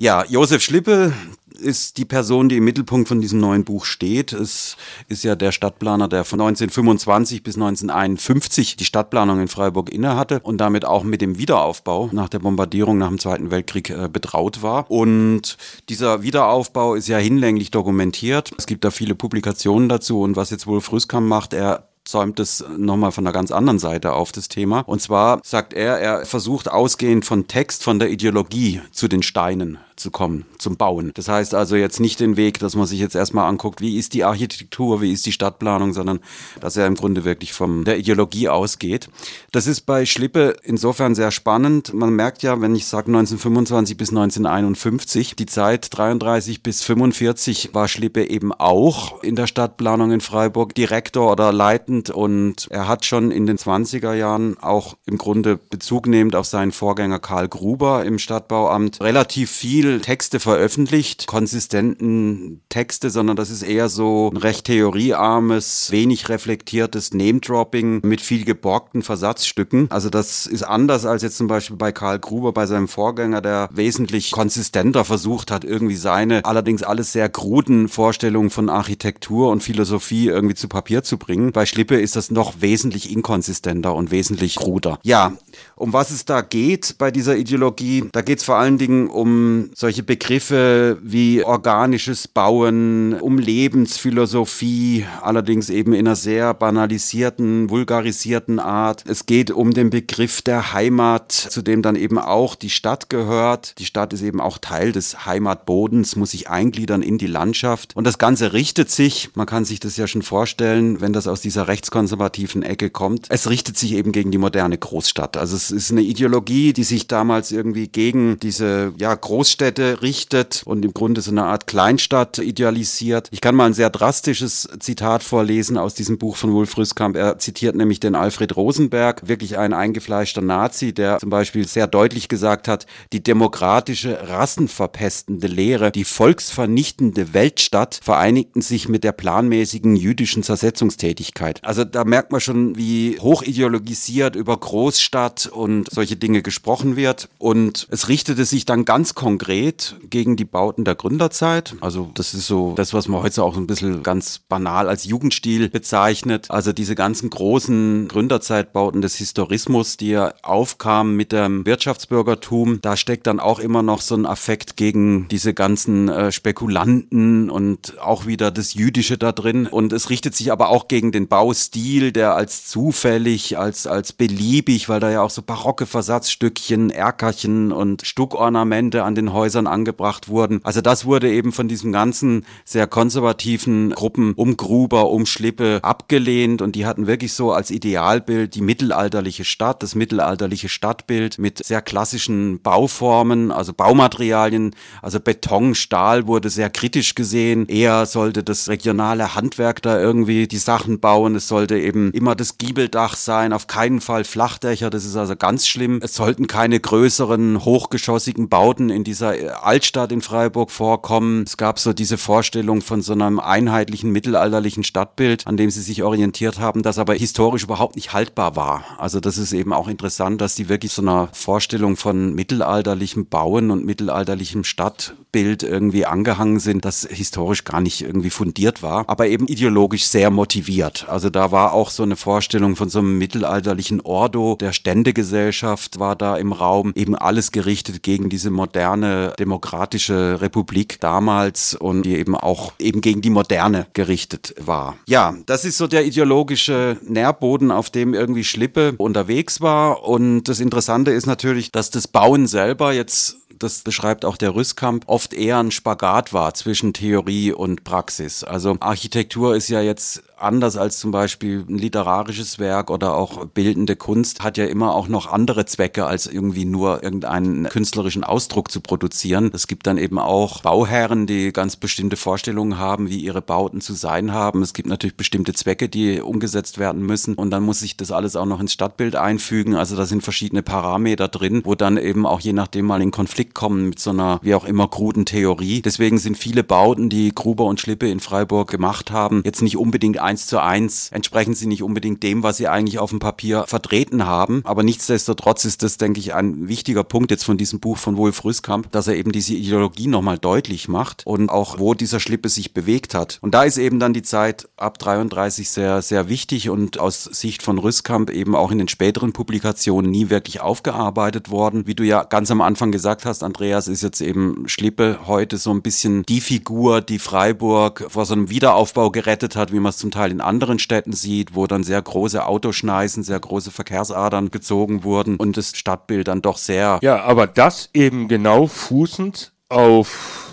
Ja, Josef Schlippe ist die Person, die im Mittelpunkt von diesem neuen Buch steht. Es ist ja der Stadtplaner, der von 1925 bis 1951 die Stadtplanung in Freiburg innehatte und damit auch mit dem Wiederaufbau nach der Bombardierung nach dem Zweiten Weltkrieg äh, betraut war. Und dieser Wiederaufbau ist ja hinlänglich dokumentiert. Es gibt da viele Publikationen dazu und was jetzt Wolf Rüskam macht, er zäumt es nochmal von einer ganz anderen Seite auf das Thema. Und zwar sagt er, er versucht ausgehend von Text, von der Ideologie zu den Steinen zu kommen, zum Bauen. Das heißt also jetzt nicht den Weg, dass man sich jetzt erstmal anguckt, wie ist die Architektur, wie ist die Stadtplanung, sondern dass er im Grunde wirklich von der Ideologie ausgeht. Das ist bei Schlippe insofern sehr spannend. Man merkt ja, wenn ich sage 1925 bis 1951, die Zeit 33 bis 45 war Schlippe eben auch in der Stadtplanung in Freiburg Direktor oder leitend und er hat schon in den 20er Jahren auch im Grunde Bezug nehmend auf seinen Vorgänger Karl Gruber im Stadtbauamt relativ viel viel Texte veröffentlicht, konsistenten Texte, sondern das ist eher so ein recht theoriearmes, wenig reflektiertes Name-Dropping mit viel geborgten Versatzstücken. Also das ist anders als jetzt zum Beispiel bei Karl Gruber, bei seinem Vorgänger, der wesentlich konsistenter versucht hat, irgendwie seine allerdings alles sehr kruden Vorstellungen von Architektur und Philosophie irgendwie zu Papier zu bringen. Bei Schlippe ist das noch wesentlich inkonsistenter und wesentlich kruder. Ja, um was es da geht bei dieser Ideologie, da geht es vor allen Dingen um solche Begriffe wie organisches Bauen, um Lebensphilosophie, allerdings eben in einer sehr banalisierten, vulgarisierten Art. Es geht um den Begriff der Heimat, zu dem dann eben auch die Stadt gehört. Die Stadt ist eben auch Teil des Heimatbodens, muss sich eingliedern in die Landschaft. Und das Ganze richtet sich, man kann sich das ja schon vorstellen, wenn das aus dieser rechtskonservativen Ecke kommt, es richtet sich eben gegen die moderne Großstadt. Also es ist eine Ideologie, die sich damals irgendwie gegen diese ja, Großstädte Großstädte richtet und im Grunde so eine Art Kleinstadt idealisiert. Ich kann mal ein sehr drastisches Zitat vorlesen aus diesem Buch von Wolf Rüskamp. Er zitiert nämlich den Alfred Rosenberg, wirklich ein eingefleischter Nazi, der zum Beispiel sehr deutlich gesagt hat, die demokratische, rassenverpestende Lehre, die volksvernichtende Weltstadt vereinigten sich mit der planmäßigen jüdischen Zersetzungstätigkeit. Also da merkt man schon, wie hochideologisiert über Großstadt und solche Dinge gesprochen wird. Und es richtete sich dann ganz konkret konkret gegen die Bauten der Gründerzeit. Also das ist so das, was man heute auch ein bisschen ganz banal als Jugendstil bezeichnet. Also diese ganzen großen Gründerzeitbauten des Historismus, die ja aufkamen mit dem Wirtschaftsbürgertum, da steckt dann auch immer noch so ein Affekt gegen diese ganzen äh, Spekulanten und auch wieder das Jüdische da drin. Und es richtet sich aber auch gegen den Baustil, der als zufällig, als, als beliebig, weil da ja auch so barocke Versatzstückchen, Erkerchen und Stuckornamente an den Häusern angebracht wurden. Also das wurde eben von diesen ganzen sehr konservativen Gruppen um Gruber, um Schlippe abgelehnt und die hatten wirklich so als Idealbild die mittelalterliche Stadt, das mittelalterliche Stadtbild mit sehr klassischen Bauformen, also Baumaterialien, also Beton, Stahl wurde sehr kritisch gesehen. Eher sollte das regionale Handwerk da irgendwie die Sachen bauen. Es sollte eben immer das Giebeldach sein, auf keinen Fall Flachdächer, das ist also ganz schlimm. Es sollten keine größeren hochgeschossigen Bauten in dieser Altstadt in Freiburg vorkommen. Es gab so diese Vorstellung von so einem einheitlichen mittelalterlichen Stadtbild, an dem sie sich orientiert haben, das aber historisch überhaupt nicht haltbar war. Also das ist eben auch interessant, dass die wirklich so einer Vorstellung von mittelalterlichem Bauen und mittelalterlichem Stadtbild irgendwie angehangen sind, das historisch gar nicht irgendwie fundiert war, aber eben ideologisch sehr motiviert. Also da war auch so eine Vorstellung von so einem mittelalterlichen Ordo der Ständegesellschaft war da im Raum, eben alles gerichtet gegen diese moderne demokratische Republik damals und die eben auch eben gegen die Moderne gerichtet war. Ja, das ist so der ideologische Nährboden, auf dem irgendwie Schlippe unterwegs war. Und das Interessante ist natürlich, dass das Bauen selber jetzt das beschreibt auch der Rüstkamp, oft eher ein Spagat war zwischen Theorie und Praxis. Also Architektur ist ja jetzt anders als zum Beispiel ein literarisches Werk oder auch bildende Kunst, hat ja immer auch noch andere Zwecke, als irgendwie nur irgendeinen künstlerischen Ausdruck zu produzieren. Es gibt dann eben auch Bauherren, die ganz bestimmte Vorstellungen haben, wie ihre Bauten zu sein haben. Es gibt natürlich bestimmte Zwecke, die umgesetzt werden müssen und dann muss sich das alles auch noch ins Stadtbild einfügen. Also da sind verschiedene Parameter drin, wo dann eben auch je nachdem mal in Konflikt kommen mit so einer wie auch immer kruden Theorie. Deswegen sind viele Bauten, die Gruber und Schlippe in Freiburg gemacht haben, jetzt nicht unbedingt eins zu eins entsprechen sie nicht unbedingt dem, was sie eigentlich auf dem Papier vertreten haben. Aber nichtsdestotrotz ist das, denke ich, ein wichtiger Punkt jetzt von diesem Buch von Wolf Rüskamp, dass er eben diese Ideologie nochmal deutlich macht und auch wo dieser Schlippe sich bewegt hat. Und da ist eben dann die Zeit ab 33 sehr, sehr wichtig und aus Sicht von Rüskamp eben auch in den späteren Publikationen nie wirklich aufgearbeitet worden. Wie du ja ganz am Anfang gesagt hast, Andreas, ist jetzt eben Schlippe heute so ein bisschen die Figur, die Freiburg vor so einem Wiederaufbau gerettet hat, wie man es zum Teil in anderen Städten sieht, wo dann sehr große Autoschneisen, sehr große Verkehrsadern gezogen wurden und das Stadtbild dann doch sehr. Ja, aber das eben genau fußend auf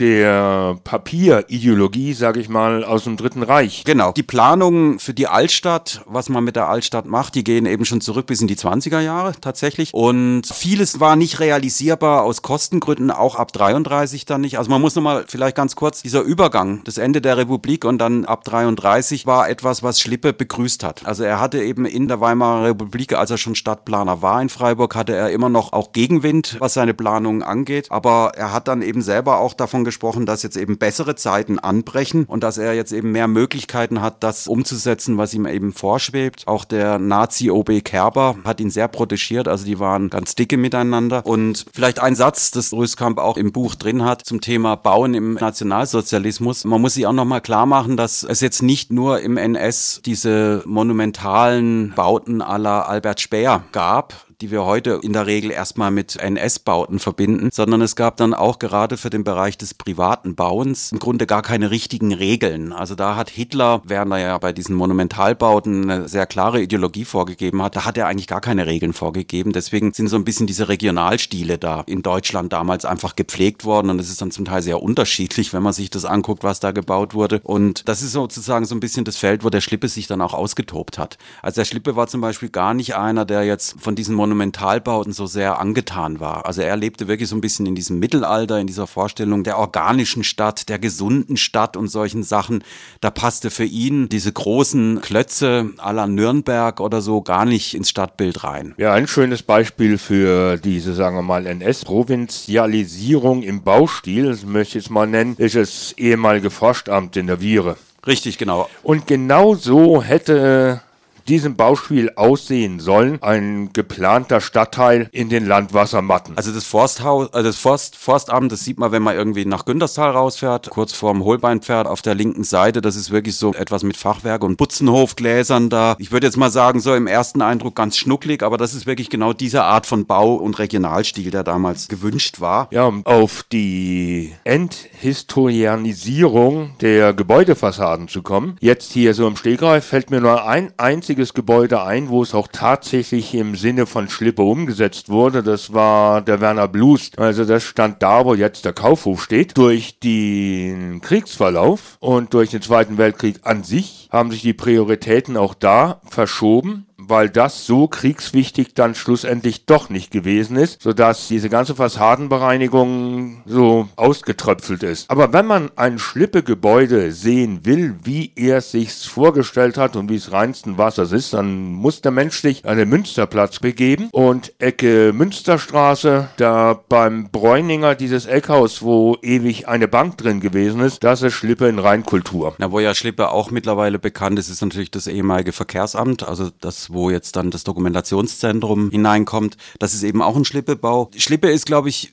der Papierideologie, sage ich mal, aus dem Dritten Reich. Genau. Die Planungen für die Altstadt, was man mit der Altstadt macht, die gehen eben schon zurück bis in die 20er Jahre tatsächlich. Und vieles war nicht realisierbar aus Kostengründen, auch ab 33 dann nicht. Also man muss nochmal vielleicht ganz kurz, dieser Übergang, das Ende der Republik und dann ab 33 war etwas, was Schlippe begrüßt hat. Also er hatte eben in der Weimarer Republik, als er schon Stadtplaner war in Freiburg, hatte er immer noch auch Gegenwind, was seine Planungen angeht. Aber er hat dann eben selber auch davon gesprochen, dass jetzt eben bessere Zeiten anbrechen und dass er jetzt eben mehr Möglichkeiten hat, das umzusetzen, was ihm eben vorschwebt. Auch der Nazi-OB Kerber hat ihn sehr protegiert, also die waren ganz dicke miteinander. Und vielleicht ein Satz, das Rüskamp auch im Buch drin hat, zum Thema Bauen im Nationalsozialismus. Man muss sich auch nochmal klar machen, dass es jetzt nicht nur im NS diese monumentalen Bauten aller Albert Speer gab, die wir heute in der Regel erstmal mit NS-Bauten verbinden, sondern es gab dann auch gerade für den Bereich des privaten Bauens im Grunde gar keine richtigen Regeln. Also da hat Hitler, während er ja bei diesen Monumentalbauten eine sehr klare Ideologie vorgegeben hat, da hat er eigentlich gar keine Regeln vorgegeben. Deswegen sind so ein bisschen diese Regionalstile da in Deutschland damals einfach gepflegt worden und es ist dann zum Teil sehr unterschiedlich, wenn man sich das anguckt, was da gebaut wurde. Und das ist sozusagen so ein bisschen das Feld, wo der Schlippe sich dann auch ausgetobt hat. Also der Schlippe war zum Beispiel gar nicht einer, der jetzt von diesen Monumentalbauten Monumentalbauten so sehr angetan war. Also er lebte wirklich so ein bisschen in diesem Mittelalter, in dieser Vorstellung der organischen Stadt, der gesunden Stadt und solchen Sachen. Da passte für ihn diese großen Klötze à la Nürnberg oder so gar nicht ins Stadtbild rein. Ja, ein schönes Beispiel für diese, sagen wir mal, NS-Provinzialisierung im Baustil, das möchte ich jetzt mal nennen, ist das ehemalige Forstamt in der Viere. Richtig, genau. Und genau so hätte diesem Bauspiel aussehen sollen. Ein geplanter Stadtteil in den Landwassermatten. Also das Forsthaus, also das Forst, Forstamt, das sieht man, wenn man irgendwie nach Günterstal rausfährt, kurz vorm Holbeinpferd auf der linken Seite. Das ist wirklich so etwas mit Fachwerk und Putzenhofgläsern da. Ich würde jetzt mal sagen, so im ersten Eindruck ganz schnucklig, aber das ist wirklich genau diese Art von Bau- und Regionalstil, der damals gewünscht war. Ja, um auf die Enthistorianisierung der Gebäudefassaden zu kommen. Jetzt hier so im Stegreif fällt mir nur ein einziges einziges Gebäude ein, wo es auch tatsächlich im Sinne von Schlippe umgesetzt wurde. Das war der Werner Blues. Also das stand da, wo jetzt der Kaufhof steht. Durch den Kriegsverlauf und durch den Zweiten Weltkrieg an sich haben sich die Prioritäten auch da verschoben weil das so kriegswichtig dann schlussendlich doch nicht gewesen ist, sodass diese ganze Fassadenbereinigung so ausgetröpfelt ist. Aber wenn man ein Schlippegebäude sehen will, wie er es sich vorgestellt hat und wie es reinsten Wassers ist, dann muss der Mensch sich an den Münsterplatz begeben und Ecke Münsterstraße, da beim Bräuninger dieses Eckhaus, wo ewig eine Bank drin gewesen ist, das ist Schlippe in Rheinkultur. Na, wo ja Schlippe auch mittlerweile bekannt ist, ist natürlich das ehemalige Verkehrsamt, also das, wo jetzt dann das Dokumentationszentrum hineinkommt. Das ist eben auch ein Schlippebau. Schlippe ist, glaube ich,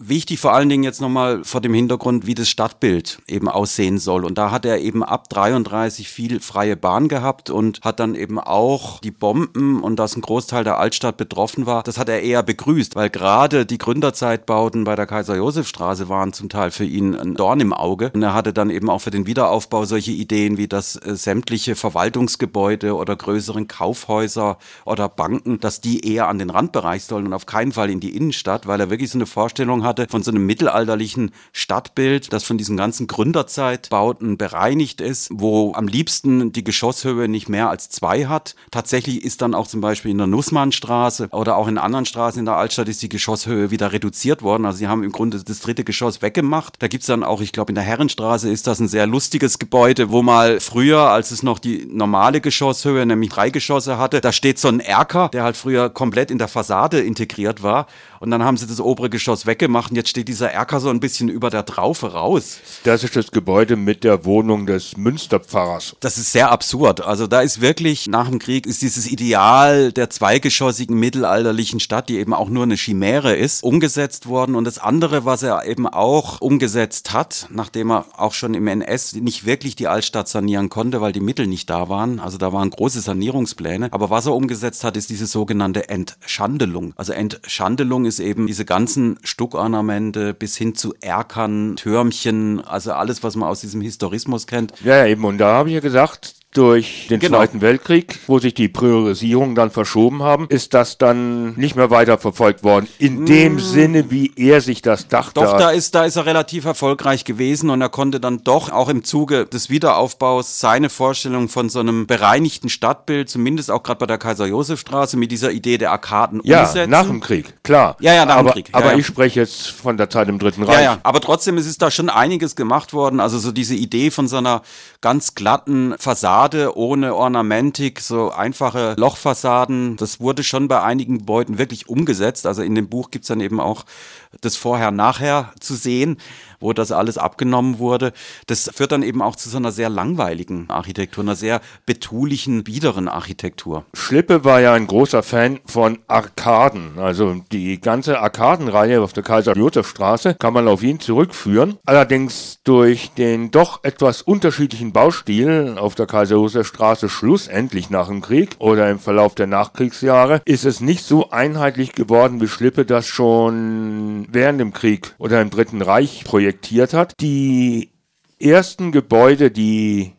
wichtig vor allen Dingen jetzt nochmal vor dem Hintergrund, wie das Stadtbild eben aussehen soll. Und da hat er eben ab 33 viel freie Bahn gehabt und hat dann eben auch die Bomben und dass ein Großteil der Altstadt betroffen war, das hat er eher begrüßt, weil gerade die Gründerzeitbauten bei der Kaiser-Josef-Straße waren zum Teil für ihn ein Dorn im Auge. Und er hatte dann eben auch für den Wiederaufbau solche Ideen wie dass äh, sämtliche Verwaltungsgebäude oder größeren Kaufhäuser oder Banken, dass die eher an den Randbereich sollen und auf keinen Fall in die Innenstadt, weil er wirklich so eine Vorstellung hat, hatte, von so einem mittelalterlichen Stadtbild, das von diesen ganzen Gründerzeitbauten bereinigt ist, wo am liebsten die Geschosshöhe nicht mehr als zwei hat. Tatsächlich ist dann auch zum Beispiel in der Nussmannstraße oder auch in anderen Straßen in der Altstadt ist die Geschosshöhe wieder reduziert worden. Also sie haben im Grunde das dritte Geschoss weggemacht. Da gibt's dann auch, ich glaube, in der Herrenstraße ist das ein sehr lustiges Gebäude, wo mal früher, als es noch die normale Geschosshöhe, nämlich drei Geschosse hatte, da steht so ein Erker, der halt früher komplett in der Fassade integriert war. Und dann haben sie das obere Geschoss weggemacht und jetzt steht dieser Erker so ein bisschen über der Traufe raus. Das ist das Gebäude mit der Wohnung des Münsterpfarrers. Das ist sehr absurd. Also da ist wirklich nach dem Krieg ist dieses Ideal der zweigeschossigen mittelalterlichen Stadt, die eben auch nur eine Chimäre ist, umgesetzt worden. Und das andere, was er eben auch umgesetzt hat, nachdem er auch schon im NS nicht wirklich die Altstadt sanieren konnte, weil die Mittel nicht da waren. Also da waren große Sanierungspläne. Aber was er umgesetzt hat, ist diese sogenannte Entschandelung. Also Entschandelung ist eben diese ganzen Stuckornamente bis hin zu Erkern, Türmchen, also alles, was man aus diesem Historismus kennt. Ja, eben. Und da habe ich ja gesagt, durch den genau. Zweiten Weltkrieg, wo sich die Priorisierungen dann verschoben haben, ist das dann nicht mehr weiter verfolgt worden. In dem mm. Sinne, wie er sich das dachte. Doch, da ist, da ist er relativ erfolgreich gewesen und er konnte dann doch auch im Zuge des Wiederaufbaus seine Vorstellung von so einem bereinigten Stadtbild, zumindest auch gerade bei der Kaiser-Josef-Straße, mit dieser Idee der Arkaden ja, umsetzen. Ja, nach dem Krieg, klar. Ja, ja, nach aber, dem Krieg. Ja, aber ja. ich spreche jetzt von der Zeit im Dritten Reich. Ja, ja, aber trotzdem ist es da schon einiges gemacht worden. Also so diese Idee von so einer ganz glatten Fassade ohne Ornamentik, so einfache Lochfassaden. Das wurde schon bei einigen Gebäuden wirklich umgesetzt. Also in dem Buch gibt's dann eben auch das Vorher-Nachher zu sehen, wo das alles abgenommen wurde. Das führt dann eben auch zu so einer sehr langweiligen Architektur, einer sehr betulichen, biederen Architektur. Schlippe war ja ein großer Fan von Arkaden. Also die ganze Arkadenreihe auf der Kaiser-Josef-Straße kann man auf ihn zurückführen. Allerdings durch den doch etwas unterschiedlichen Baustil auf der Kaiser-Josef-Straße schlussendlich nach dem Krieg oder im Verlauf der Nachkriegsjahre ist es nicht so einheitlich geworden, wie Schlippe das schon während dem Krieg oder im Dritten Reich projektiert hat. Die ersten Gebäude, die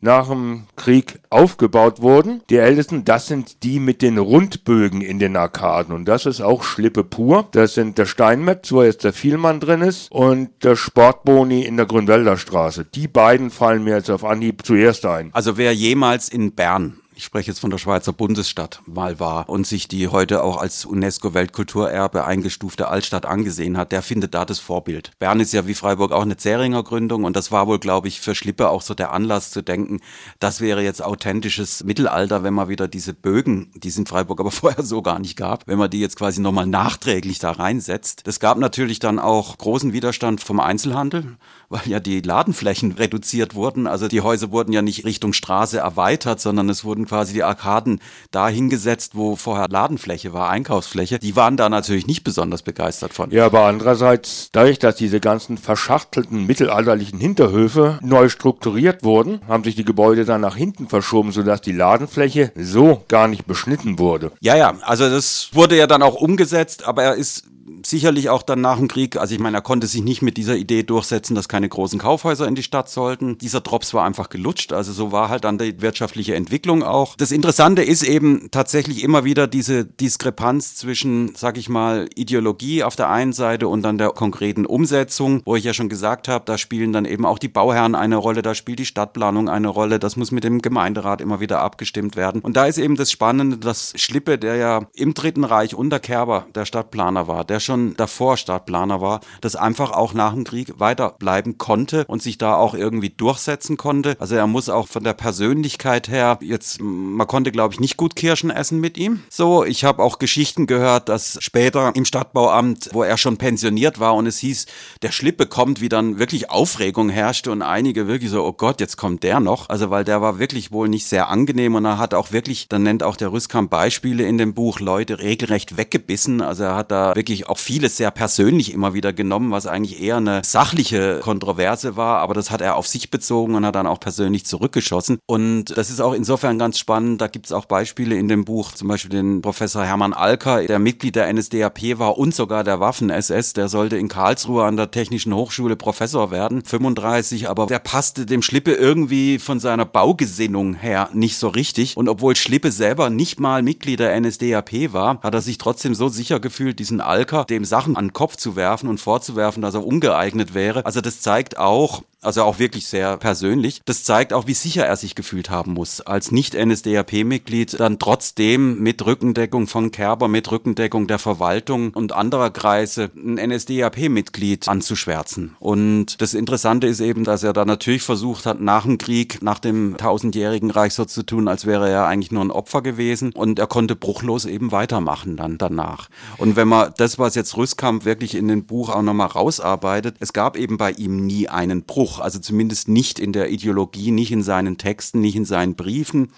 nach dem Krieg aufgebaut wurden. Die ältesten, das sind die mit den Rundbögen in den Arkaden. Und das ist auch Schlippe pur. Das sind der Steinmetz, wo jetzt der Vielmann drin ist, und der Sportboni in der Grünwälder Straße. Die beiden fallen mir jetzt auf Anhieb zuerst ein. Also wer jemals in Bern ich spreche jetzt von der Schweizer Bundesstadt, mal war und sich die heute auch als UNESCO-Weltkulturerbe eingestufte Altstadt angesehen hat, der findet da das Vorbild. Bern ist ja wie Freiburg auch eine Zähringer Gründung und das war wohl, glaube ich, für Schlippe auch so der Anlass zu denken, das wäre jetzt authentisches Mittelalter, wenn man wieder diese Bögen, die es in Freiburg aber vorher so gar nicht gab, wenn man die jetzt quasi nochmal nachträglich da reinsetzt. Das gab natürlich dann auch großen Widerstand vom Einzelhandel weil ja die Ladenflächen reduziert wurden. Also die Häuser wurden ja nicht Richtung Straße erweitert, sondern es wurden quasi die Arkaden da hingesetzt, wo vorher Ladenfläche war, Einkaufsfläche. Die waren da natürlich nicht besonders begeistert von. Ja, aber andererseits, dadurch, dass diese ganzen verschachtelten mittelalterlichen Hinterhöfe neu strukturiert wurden, haben sich die Gebäude dann nach hinten verschoben, sodass die Ladenfläche so gar nicht beschnitten wurde. Ja, ja, also das wurde ja dann auch umgesetzt, aber er ist sicherlich auch dann nach dem Krieg, also ich meine, er konnte sich nicht mit dieser Idee durchsetzen, dass keine großen Kaufhäuser in die Stadt sollten. Dieser Drops war einfach gelutscht, also so war halt dann die wirtschaftliche Entwicklung auch. Das Interessante ist eben tatsächlich immer wieder diese Diskrepanz zwischen, sag ich mal, Ideologie auf der einen Seite und dann der konkreten Umsetzung, wo ich ja schon gesagt habe, da spielen dann eben auch die Bauherren eine Rolle, da spielt die Stadtplanung eine Rolle, das muss mit dem Gemeinderat immer wieder abgestimmt werden. Und da ist eben das Spannende, dass Schlippe, der ja im Dritten Reich unter Kerber der Stadtplaner war, der schon davor Stadtplaner war, das einfach auch nach dem Krieg weiterbleiben konnte und sich da auch irgendwie durchsetzen konnte. Also er muss auch von der Persönlichkeit her jetzt, man konnte glaube ich nicht gut Kirschen essen mit ihm. So, ich habe auch Geschichten gehört, dass später im Stadtbauamt, wo er schon pensioniert war und es hieß, der Schlippe kommt, wie dann wirklich Aufregung herrschte und einige wirklich so, oh Gott, jetzt kommt der noch. Also weil der war wirklich wohl nicht sehr angenehm und er hat auch wirklich, dann nennt auch der Rüskamp Beispiele in dem Buch, Leute regelrecht weggebissen. Also er hat da wirklich auch vieles sehr persönlich immer wieder genommen, was eigentlich eher eine sachliche Kontroverse war, aber das hat er auf sich bezogen und hat dann auch persönlich zurückgeschossen. Und das ist auch insofern ganz spannend. Da gibt es auch Beispiele in dem Buch, zum Beispiel den Professor Hermann Alker, der Mitglied der NSDAP war und sogar der Waffen-SS. Der sollte in Karlsruhe an der Technischen Hochschule Professor werden, 35, aber der passte dem Schlippe irgendwie von seiner Baugesinnung her nicht so richtig. Und obwohl Schlippe selber nicht mal Mitglied der NSDAP war, hat er sich trotzdem so sicher gefühlt, diesen Alker dem Sachen an den Kopf zu werfen und vorzuwerfen, dass er ungeeignet wäre. Also das zeigt auch, Also auch wirklich sehr persönlich. Das zeigt auch, wie sicher er sich gefühlt haben muss, als Nicht-NSDAP-Mitglied dann trotzdem mit Rückendeckung von Kerber, mit Rückendeckung der Verwaltung und anderer Kreise ein NSDAP-Mitglied anzuschwärzen. Und das Interessante ist eben, dass er da natürlich versucht hat, nach dem Krieg, nach dem tausendjährigen Reich so zu tun, als wäre er eigentlich nur ein Opfer gewesen. Und er konnte bruchlos eben weitermachen dann danach. Und wenn man das, was jetzt Rüstkamp wirklich in dem Buch auch nochmal rausarbeitet, es gab eben bei ihm nie einen Bruch. Also zumindest nicht in der Ideologie, nicht in seinen Texten, nicht in seinen Briefen.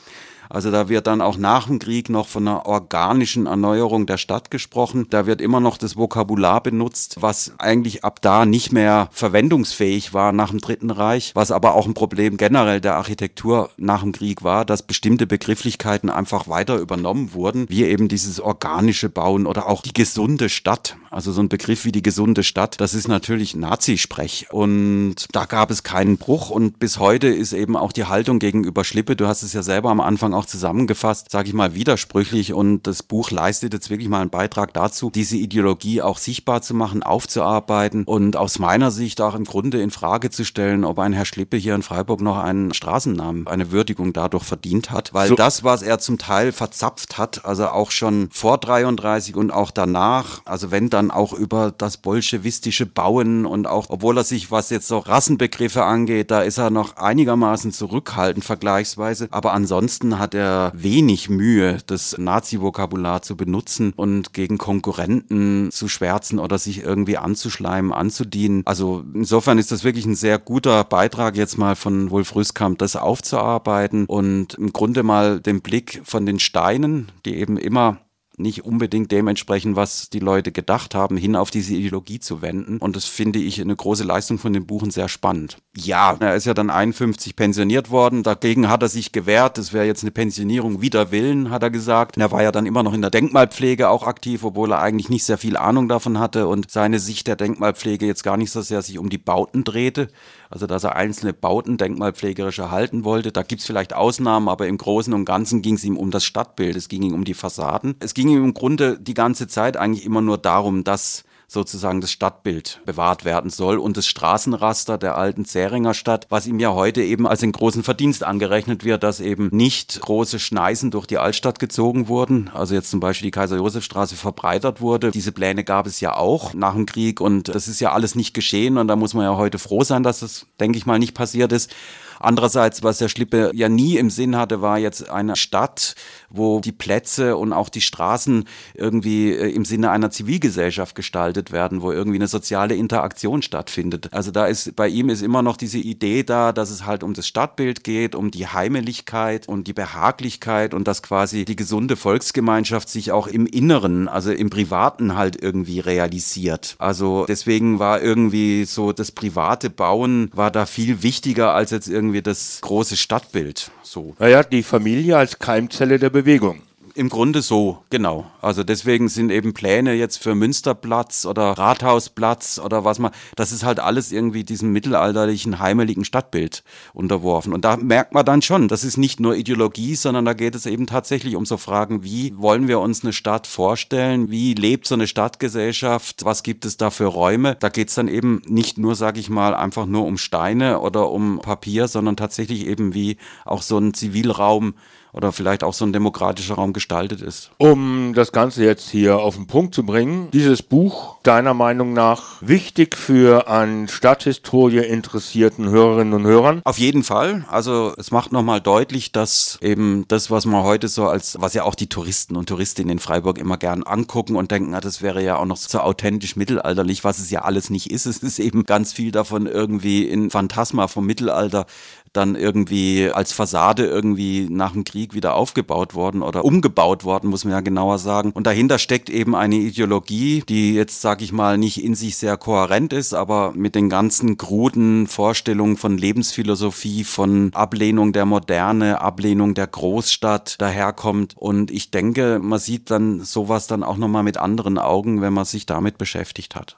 Also da wird dann auch nach dem Krieg noch von einer organischen Erneuerung der Stadt gesprochen. Da wird immer noch das Vokabular benutzt, was eigentlich ab da nicht mehr verwendungsfähig war nach dem Dritten Reich, was aber auch ein Problem generell der Architektur nach dem Krieg war, dass bestimmte Begrifflichkeiten einfach weiter übernommen wurden, wie eben dieses organische Bauen oder auch die gesunde Stadt. Also so ein Begriff wie die gesunde Stadt, das ist natürlich Nazisprech und da gab es keinen Bruch und bis heute ist eben auch die Haltung gegenüber Schlippe, du hast es ja selber am Anfang auch zusammengefasst, sage ich mal, widersprüchlich. Und das Buch leistet jetzt wirklich mal einen Beitrag dazu, diese Ideologie auch sichtbar zu machen, aufzuarbeiten und aus meiner Sicht auch im Grunde in Frage zu stellen, ob ein Herr Schlippe hier in Freiburg noch einen Straßennamen, eine Würdigung dadurch verdient hat, weil so. das, was er zum Teil verzapft hat, also auch schon vor 33 und auch danach, also wenn dann auch über das bolschewistische Bauen und auch, obwohl er sich, was jetzt so Rassenbegriffe angeht, da ist er noch einigermaßen zurückhaltend vergleichsweise, aber ansonsten hat er wenig Mühe, das Nazi-Vokabular zu benutzen und gegen Konkurrenten zu schwärzen oder sich irgendwie anzuschleimen, anzudienen. Also insofern ist das wirklich ein sehr guter Beitrag jetzt mal von Wolf Rüskamp, das aufzuarbeiten und im Grunde mal den Blick von den Steinen, die eben immer nicht unbedingt dementsprechend, was die Leute gedacht haben, hin auf diese Ideologie zu wenden. Und das finde ich eine große Leistung von dem Buch und sehr spannend. Ja, er ist ja dann 51 pensioniert worden. Dagegen hat er sich gewehrt. Das wäre jetzt eine Pensionierung wider Willen, hat er gesagt. Er war ja dann immer noch in der Denkmalpflege auch aktiv, obwohl er eigentlich nicht sehr viel Ahnung davon hatte und seine Sicht der Denkmalpflege jetzt gar nicht so sehr sich um die Bauten drehte. Also, dass er einzelne Bauten denkmalpflegerisch erhalten wollte. Da gibt's vielleicht Ausnahmen, aber im Großen und Ganzen ging es ihm um das Stadtbild. Es ging ihm um die Fassaden. Es ging ihm im Grunde die ganze Zeit eigentlich immer nur darum, dass sozusagen das Stadtbild bewahrt werden soll und das Straßenraster der alten Zähringer Stadt, was ihm ja heute eben als einen großen Verdienst angerechnet wird, dass eben nicht große Schneisen durch die Altstadt gezogen wurden, also jetzt zum Beispiel die Kaiser-Josef-Straße verbreitert wurde. Diese Pläne gab es ja auch nach dem Krieg und das ist ja alles nicht geschehen und da muss man ja heute froh sein, dass das, denke ich mal, nicht passiert ist. Andererseits, was der Schlippe ja nie im Sinn hatte, war jetzt eine Stadt, wo die Plätze und auch die Straßen irgendwie äh, im Sinne einer Zivilgesellschaft gestaltet werden, wo irgendwie eine soziale Interaktion stattfindet. Also da ist bei ihm ist immer noch diese Idee da, dass es halt um das Stadtbild geht, um die Heimeligkeit und die Behaglichkeit und dass quasi die gesunde Volksgemeinschaft sich auch im Inneren, also im Privaten halt irgendwie realisiert. Also deswegen war irgendwie so das private Bauen war da viel wichtiger als jetzt irgendwie das große Stadtbild. So. Naja, die Familie als Keimzelle der Bewegung. Im Grunde so, genau. Also deswegen sind eben Pläne jetzt für Münsterplatz oder Rathausplatz oder was man, das ist halt alles irgendwie diesem mittelalterlichen, heimeligen Stadtbild unterworfen. Und da merkt man dann schon, das ist nicht nur Ideologie, sondern da geht es eben tatsächlich um so Fragen, wie wollen wir uns eine Stadt vorstellen? Wie lebt so eine Stadtgesellschaft? Was gibt es da für Räume? Da geht es dann eben nicht nur, sag ich mal, einfach nur um Steine oder um Papier, sondern tatsächlich eben wie auch so ein Zivilraum oder vielleicht auch so ein demokratischer Raum gestaltet ist. Um das Ganze jetzt hier auf den Punkt zu bringen, dieses Buch deiner Meinung nach wichtig für an Stadthistorie interessierten Hörerinnen und Hörern? Auf jeden Fall. Also es macht nochmal deutlich, dass eben das, was man heute so als, was ja auch die Touristen und Touristinnen in Freiburg immer gern angucken und denken, ah, das wäre ja auch noch so authentisch mittelalterlich, was es ja alles nicht ist. Es ist eben ganz viel davon irgendwie in Phantasma vom Mittelalter dann irgendwie als Fassade irgendwie nach dem Krieg wieder aufgebaut worden oder umgebaut worden, muss man ja genauer sagen. Und dahinter steckt eben eine Ideologie, die jetzt, sag ich mal, nicht in sich sehr kohärent ist, aber mit den ganzen kruden Vorstellungen von Lebensphilosophie, von Ablehnung der Moderne, Ablehnung der Großstadt daherkommt. Und ich denke, man sieht dann sowas dann auch nochmal mit anderen Augen, wenn man sich damit beschäftigt hat.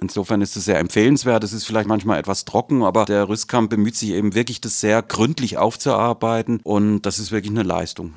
Insofern ist es sehr empfehlenswert. Es ist vielleicht manchmal etwas trocken, aber der Rüstkamp bemüht sich eben wirklich, das sehr gründlich aufzuarbeiten und das ist wirklich eine Leistung.